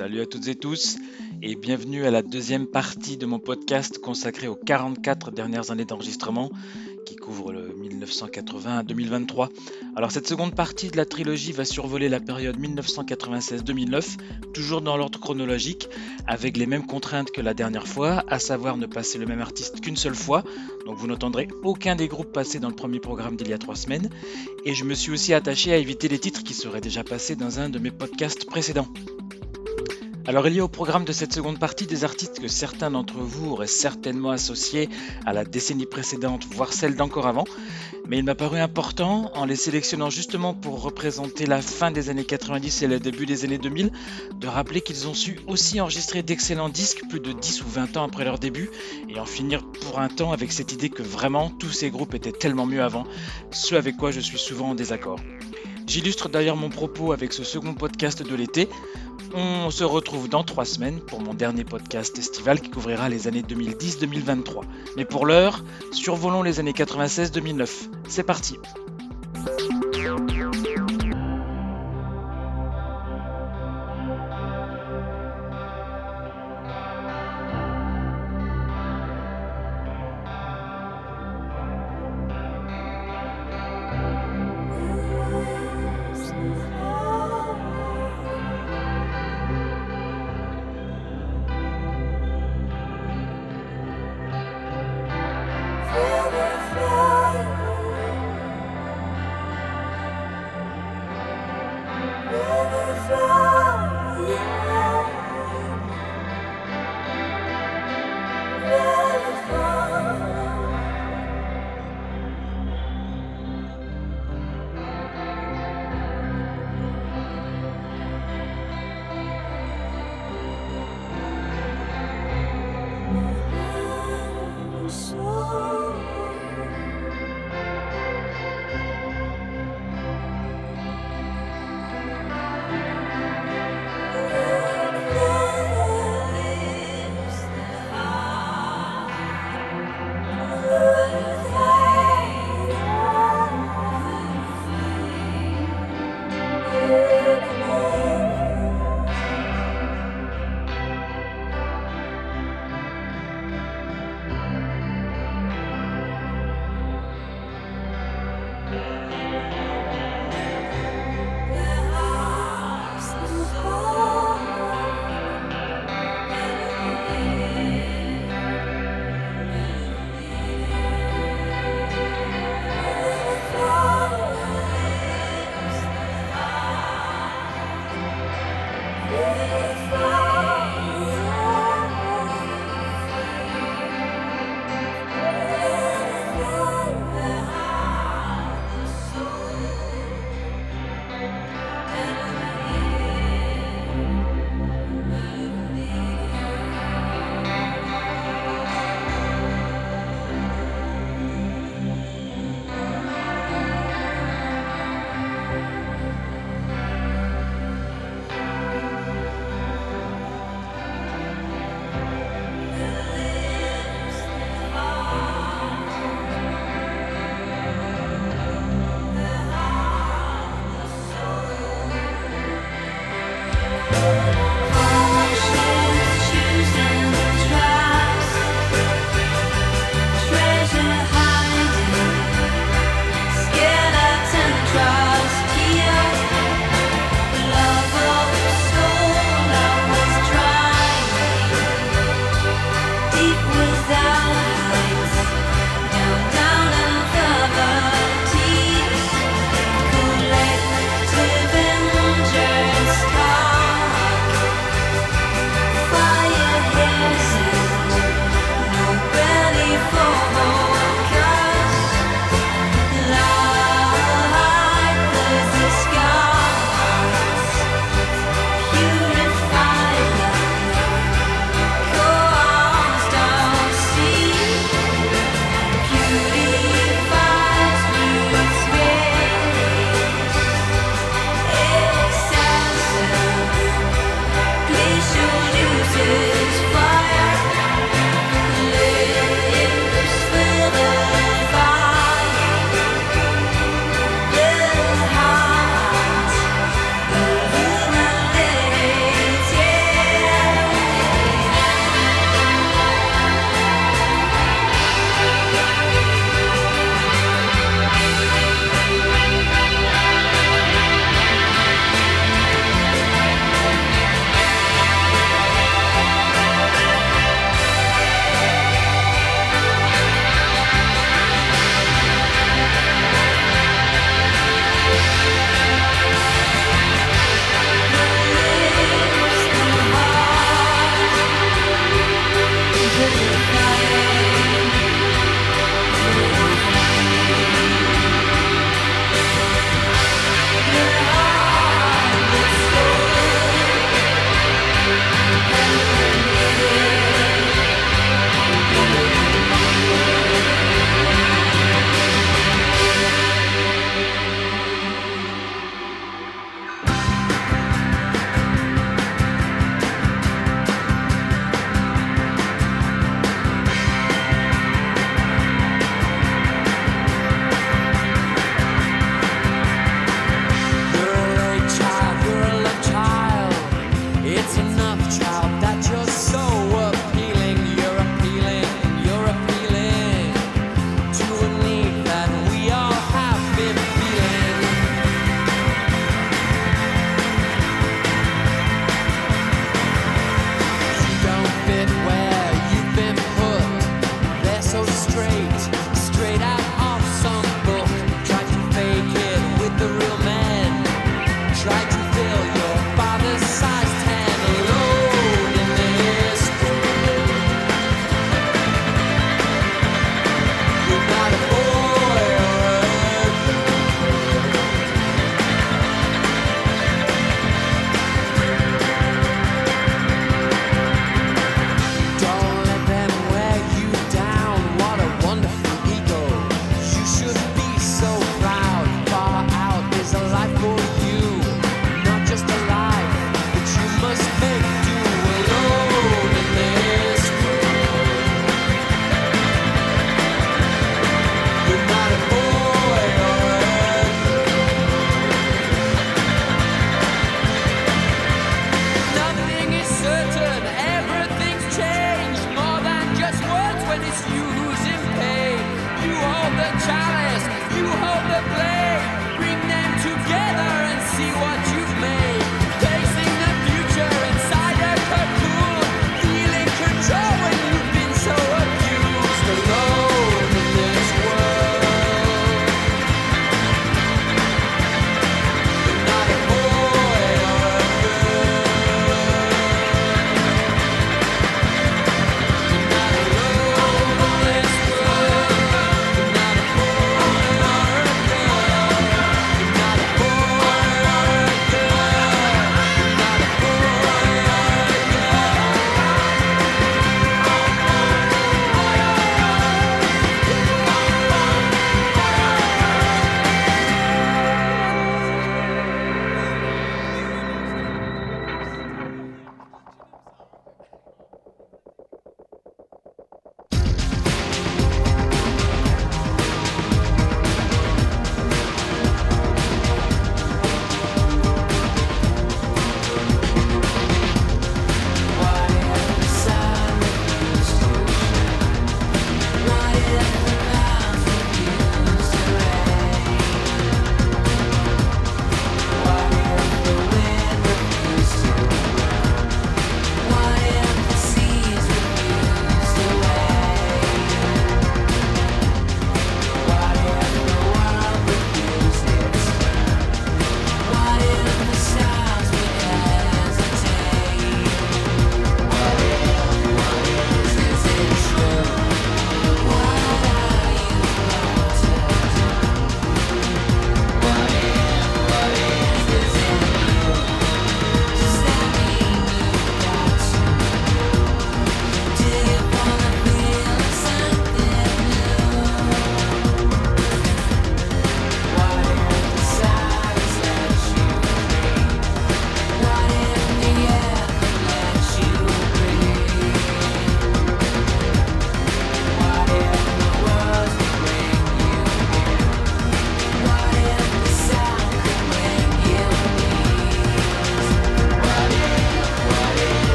Salut à toutes et tous et bienvenue à la deuxième partie de mon podcast consacré aux 44 dernières années d'enregistrement qui couvre le 1980 à 2023. Alors cette seconde partie de la trilogie va survoler la période 1996-2009, toujours dans l'ordre chronologique, avec les mêmes contraintes que la dernière fois, à savoir ne passer le même artiste qu'une seule fois, donc vous n'entendrez aucun des groupes passés dans le premier programme d'il y a trois semaines, et je me suis aussi attaché à éviter les titres qui seraient déjà passés dans un de mes podcasts précédents. Alors il y a au programme de cette seconde partie des artistes que certains d'entre vous auraient certainement associés à la décennie précédente, voire celle d'encore avant, mais il m'a paru important, en les sélectionnant justement pour représenter la fin des années 90 et le début des années 2000, de rappeler qu'ils ont su aussi enregistrer d'excellents disques plus de 10 ou 20 ans après leur début, et en finir pour un temps avec cette idée que vraiment tous ces groupes étaient tellement mieux avant, ce avec quoi je suis souvent en désaccord. J'illustre d'ailleurs mon propos avec ce second podcast de l'été. On se retrouve dans trois semaines pour mon dernier podcast estival qui couvrira les années 2010-2023. Mais pour l'heure, survolons les années 96-2009. C'est parti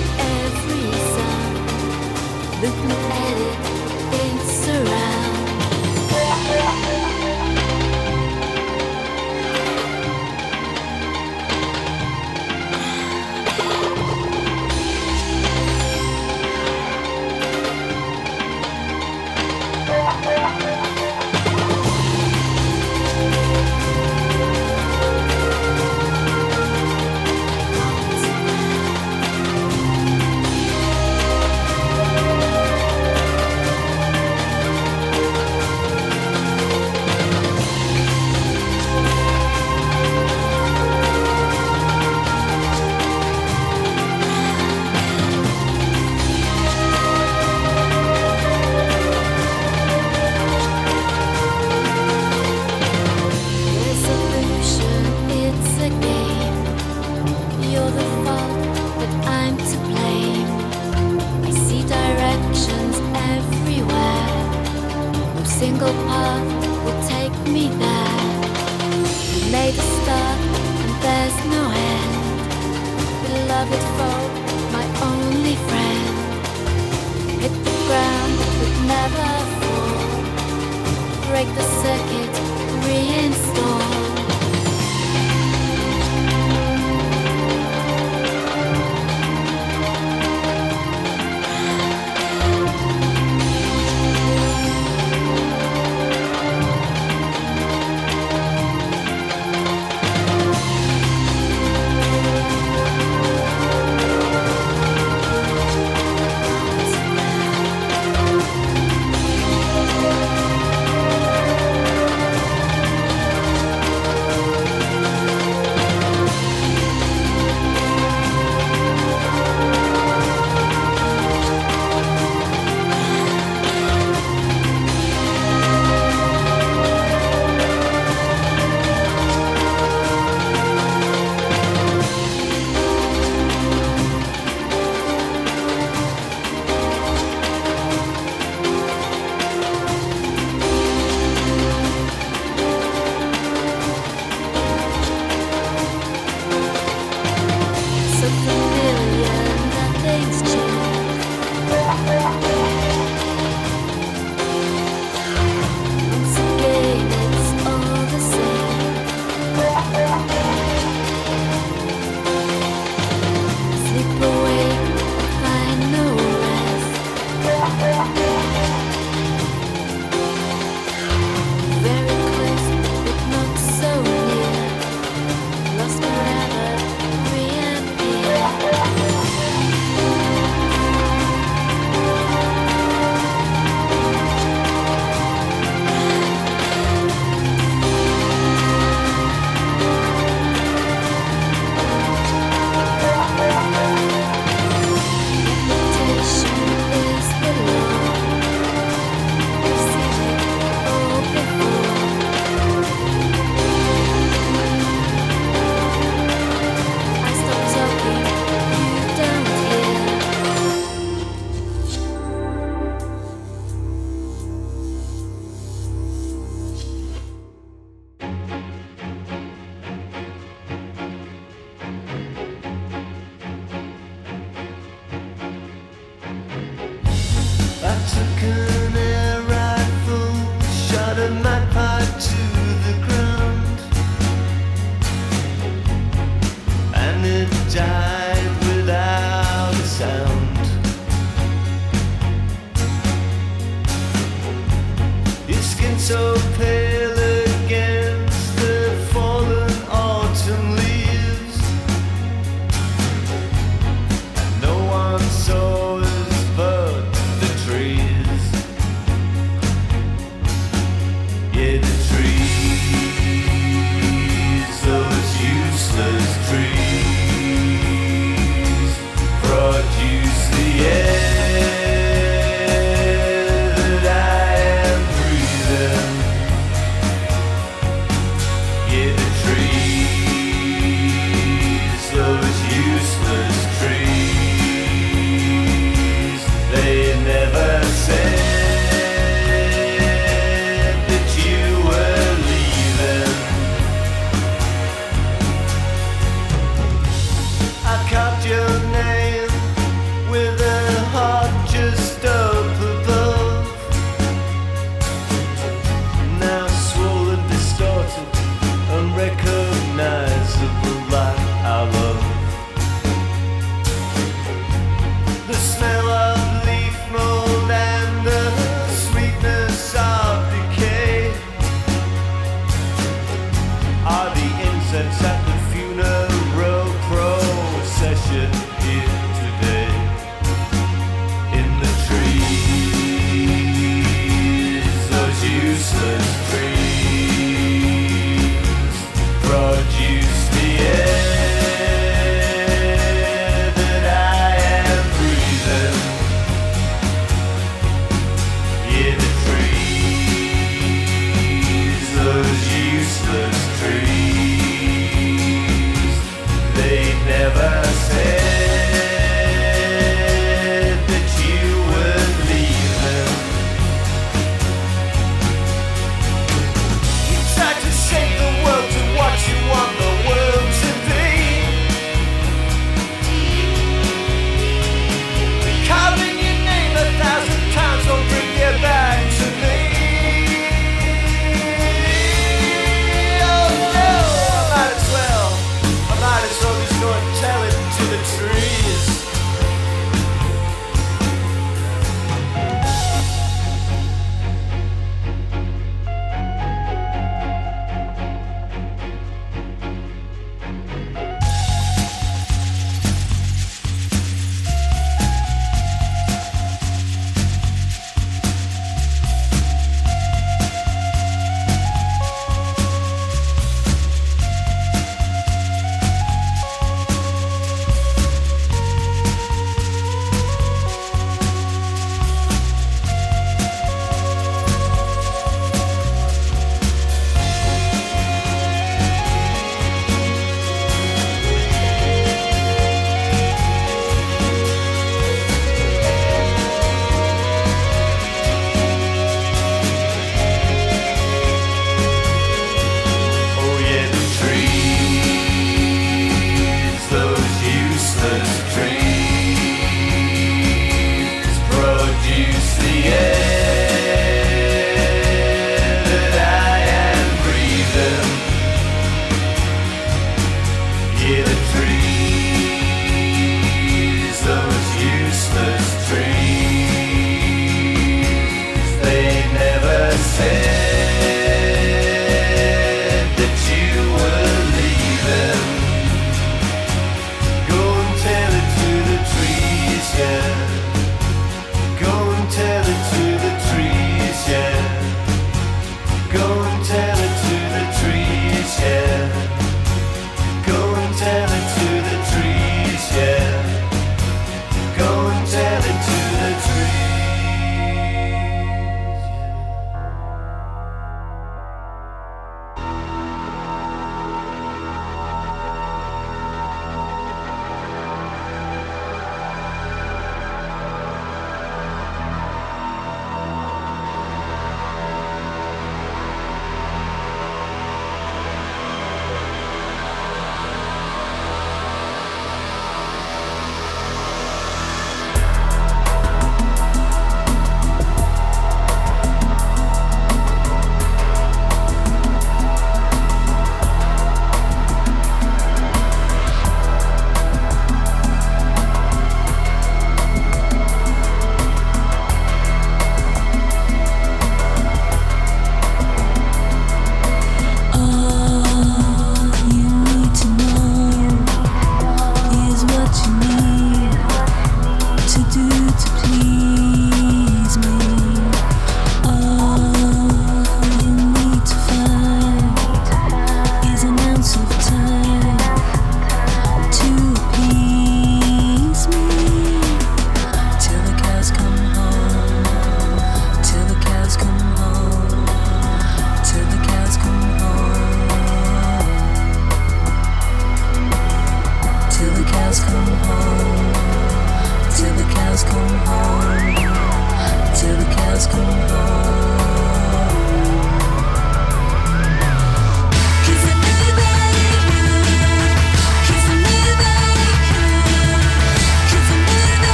with every sound. Look at it.